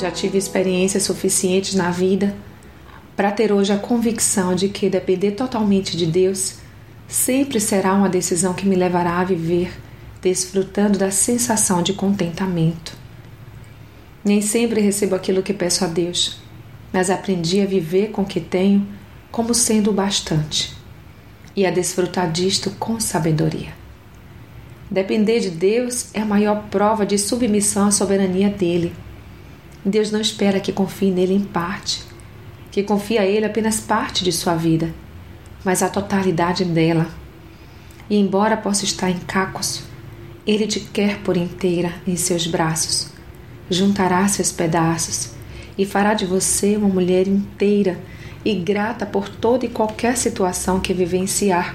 Já tive experiências suficientes na vida para ter hoje a convicção de que depender totalmente de Deus sempre será uma decisão que me levará a viver desfrutando da sensação de contentamento. Nem sempre recebo aquilo que peço a Deus, mas aprendi a viver com o que tenho como sendo o bastante e a desfrutar disto com sabedoria. Depender de Deus é a maior prova de submissão à soberania dele. Deus não espera que confie nele em parte, que confie a ele apenas parte de sua vida, mas a totalidade dela. E embora possa estar em cacos, ele te quer por inteira em seus braços, juntará seus pedaços e fará de você uma mulher inteira e grata por toda e qualquer situação que vivenciar,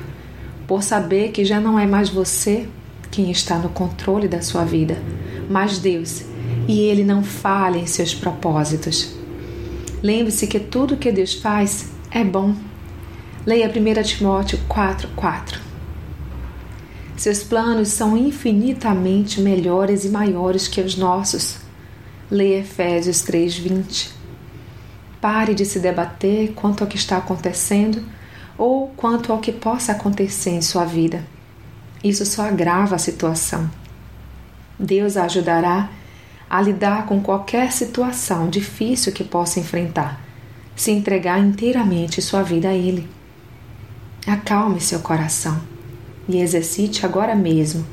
por saber que já não é mais você quem está no controle da sua vida, mas Deus, e Ele não falha em seus propósitos. Lembre-se que tudo que Deus faz é bom. Leia 1 Timóteo 4,4. Seus planos são infinitamente melhores e maiores que os nossos. Leia Efésios 3,20. Pare de se debater quanto ao que está acontecendo ou quanto ao que possa acontecer em sua vida. Isso só agrava a situação. Deus a ajudará a lidar com qualquer situação difícil que possa enfrentar, se entregar inteiramente sua vida a Ele. Acalme seu coração e exercite agora mesmo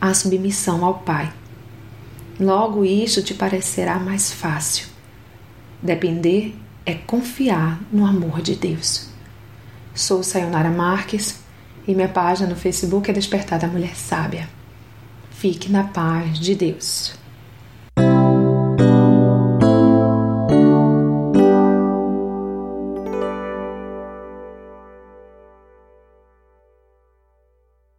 a submissão ao Pai. Logo isto te parecerá mais fácil. Depender é confiar no amor de Deus. Sou Sayonara Marques e minha página no Facebook é Despertar da Mulher Sábia. Fique na paz de Deus.